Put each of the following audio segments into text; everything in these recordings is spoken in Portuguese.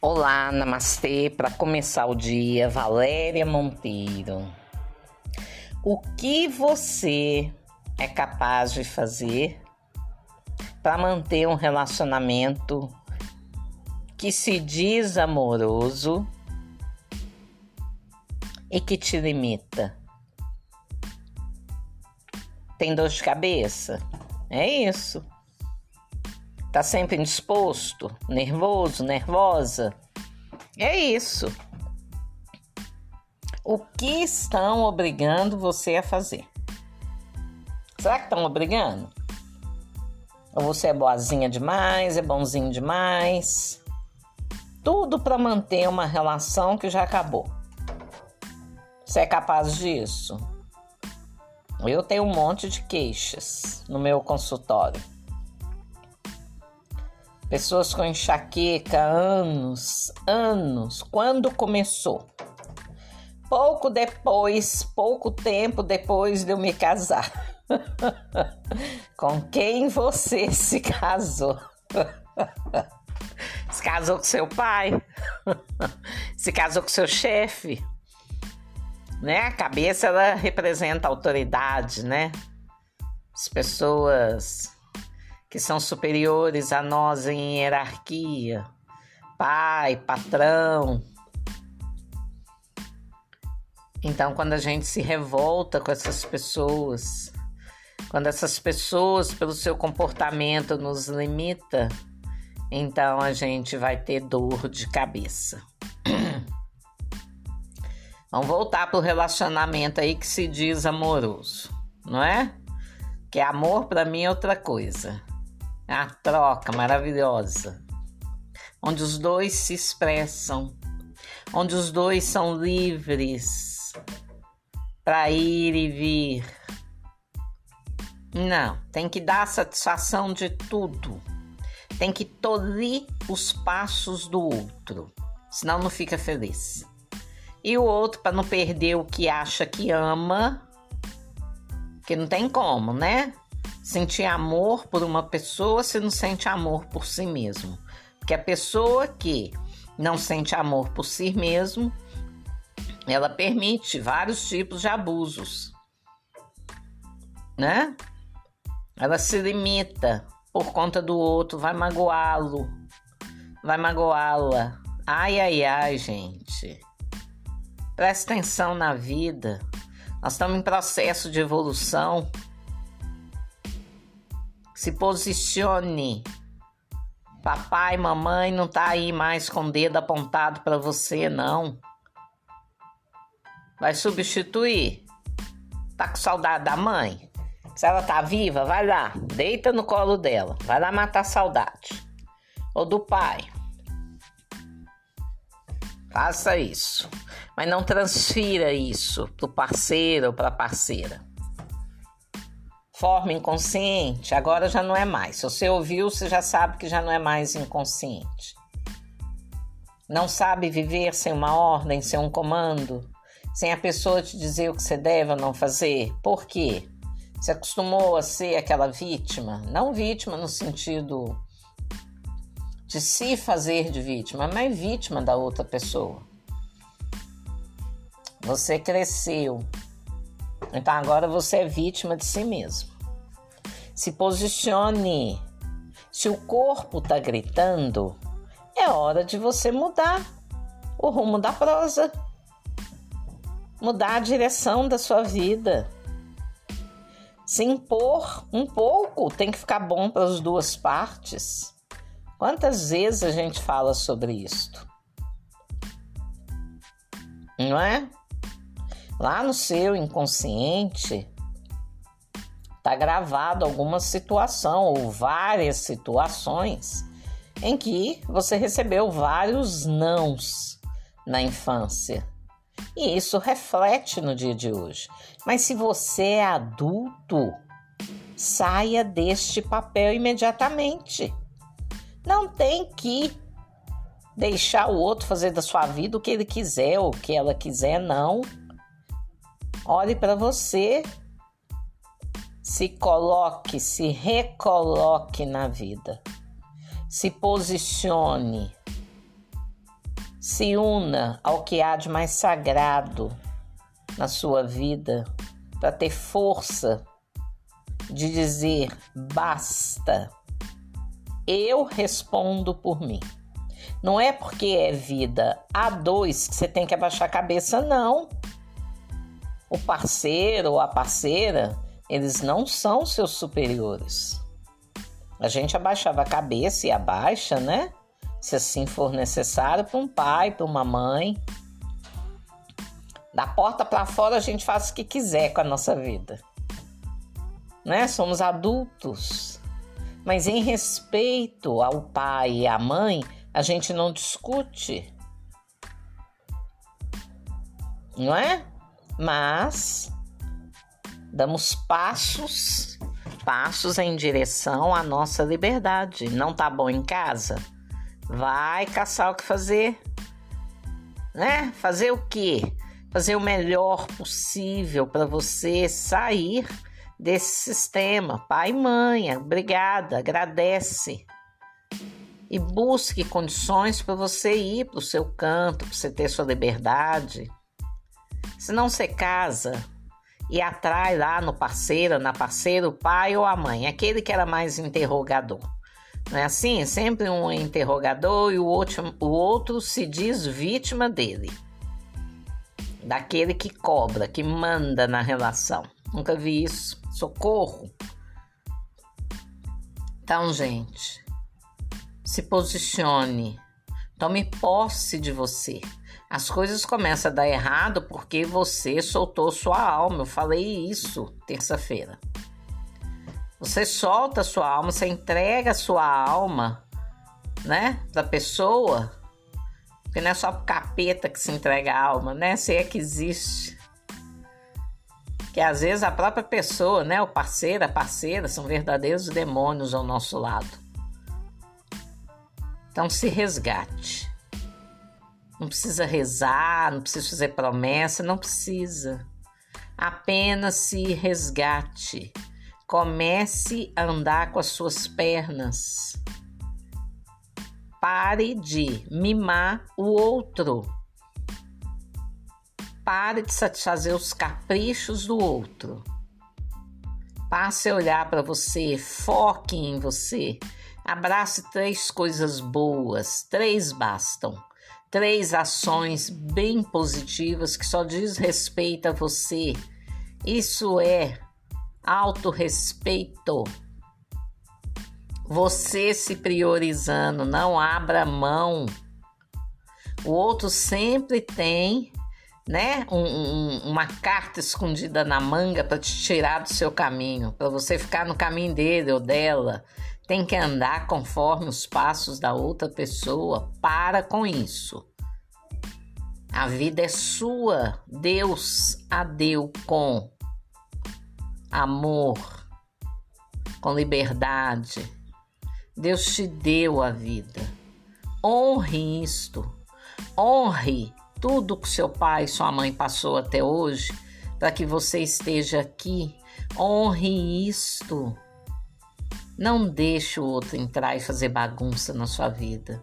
Olá, namastê. Para começar o dia, Valéria Monteiro. O que você é capaz de fazer para manter um relacionamento que se diz amoroso e que te limita? Tem dor de cabeça? É isso. Tá sempre indisposto, nervoso, nervosa? É isso. O que estão obrigando você a fazer? Será que estão obrigando? Ou você é boazinha demais, é bonzinho demais? Tudo para manter uma relação que já acabou. Você é capaz disso? Eu tenho um monte de queixas no meu consultório. Pessoas com enxaqueca, anos, anos. Quando começou? Pouco depois, pouco tempo depois de eu me casar. com quem você se casou? se casou com seu pai? se casou com seu chefe? Né? A cabeça ela representa a autoridade, né? As pessoas que são superiores a nós em hierarquia, pai, patrão. Então, quando a gente se revolta com essas pessoas, quando essas pessoas, pelo seu comportamento, nos limita, então a gente vai ter dor de cabeça. Vamos voltar para o relacionamento aí que se diz amoroso, não é? Que amor para mim é outra coisa. A troca maravilhosa, onde os dois se expressam, onde os dois são livres para ir e vir. Não, tem que dar satisfação de tudo. Tem que tolir os passos do outro, senão não fica feliz. E o outro, para não perder o que acha que ama, que não tem como, né? Sentir amor por uma pessoa se não sente amor por si mesmo. Porque a pessoa que não sente amor por si mesmo, ela permite vários tipos de abusos, né? Ela se limita por conta do outro, vai magoá-lo, vai magoá-la. Ai, ai, ai, gente. Presta atenção na vida. Nós estamos em processo de evolução. Se posicione. Papai, mamãe não tá aí mais com o dedo apontado para você, não. Vai substituir. Tá com saudade da mãe? Se ela tá viva, vai lá, deita no colo dela. Vai lá matar saudade. Ou do pai. Faça isso. Mas não transfira isso pro parceiro ou pra parceira forma inconsciente, agora já não é mais. Se você ouviu, você já sabe que já não é mais inconsciente. Não sabe viver sem uma ordem, sem um comando, sem a pessoa te dizer o que você deve ou não fazer. Por quê? Você acostumou a ser aquela vítima, não vítima no sentido de se fazer de vítima, mas vítima da outra pessoa. Você cresceu então agora você é vítima de si mesmo. Se posicione. Se o corpo está gritando, é hora de você mudar o rumo da prosa, mudar a direção da sua vida. Se impor um pouco, tem que ficar bom para as duas partes. Quantas vezes a gente fala sobre isto? Não é? Lá no seu inconsciente está gravado alguma situação ou várias situações em que você recebeu vários nãos na infância. E isso reflete no dia de hoje. Mas se você é adulto, saia deste papel imediatamente. Não tem que deixar o outro fazer da sua vida o que ele quiser ou o que ela quiser, não. Olhe para você, se coloque, se recoloque na vida, se posicione. Se una ao que há de mais sagrado na sua vida para ter força de dizer basta. Eu respondo por mim. Não é porque é vida a dois que você tem que abaixar a cabeça, não. O parceiro ou a parceira, eles não são seus superiores. A gente abaixava a cabeça e abaixa, né? Se assim for necessário, para um pai, para uma mãe. Da porta para fora a gente faz o que quiser com a nossa vida. Né? Somos adultos. Mas em respeito ao pai e à mãe, a gente não discute. Não é? Mas damos passos, passos em direção à nossa liberdade. Não tá bom em casa? Vai caçar o que fazer. Né? Fazer o quê? Fazer o melhor possível para você sair desse sistema. Pai e mãe, obrigada, agradece e busque condições para você ir para o seu canto, para você ter sua liberdade. Se não você casa e atrai lá no parceiro, na parceira, o pai ou a mãe, aquele que era mais interrogador. Não é assim? Sempre um interrogador e o outro, o outro se diz vítima dele. Daquele que cobra, que manda na relação. Nunca vi isso. Socorro! Então, gente, se posicione, tome posse de você. As coisas começam a dar errado porque você soltou sua alma. Eu falei isso terça-feira. Você solta sua alma, você entrega sua alma, né, da pessoa. Porque não é só capeta que se entrega a alma, né? Se é que existe. Que às vezes a própria pessoa, né, o parceiro, a parceira, são verdadeiros demônios ao nosso lado. Então se resgate. Não precisa rezar, não precisa fazer promessa, não precisa. Apenas se resgate. Comece a andar com as suas pernas. Pare de mimar o outro. Pare de satisfazer os caprichos do outro. Passe a olhar para você, foque em você Abrace três coisas boas, três bastam. Três ações bem positivas que só diz respeito a você. Isso é autorrespeito. Você se priorizando, não abra mão. O outro sempre tem, né, um, um, uma carta escondida na manga para te tirar do seu caminho, para você ficar no caminho dele ou dela tem que andar conforme os passos da outra pessoa. Para com isso. A vida é sua. Deus a deu com amor, com liberdade. Deus te deu a vida. Honre isto. Honre tudo que seu pai e sua mãe passou até hoje para que você esteja aqui. Honre isto. Não deixe o outro entrar e fazer bagunça na sua vida.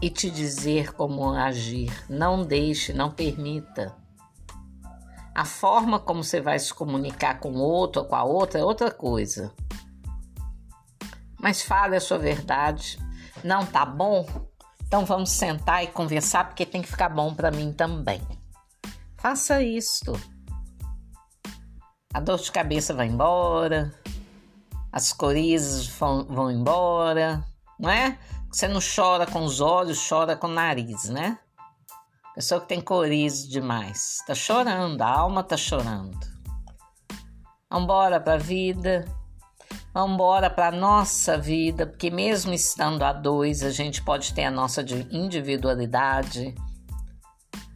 E te dizer como agir. Não deixe, não permita. A forma como você vai se comunicar com o outro ou com a outra é outra coisa. Mas fale a sua verdade. Não tá bom? Então vamos sentar e conversar porque tem que ficar bom para mim também. Faça isto. A dor de cabeça vai embora, as corizas vão, vão embora, não é? Você não chora com os olhos, chora com o nariz, né? Pessoa que tem coriza demais, tá chorando, a alma tá chorando. Vambora pra vida, vambora pra nossa vida, porque mesmo estando a dois, a gente pode ter a nossa individualidade.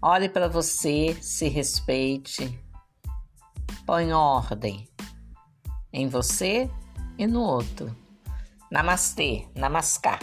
Olhe para você, se respeite, põe ordem em você e no outro. Namastê, namaskar.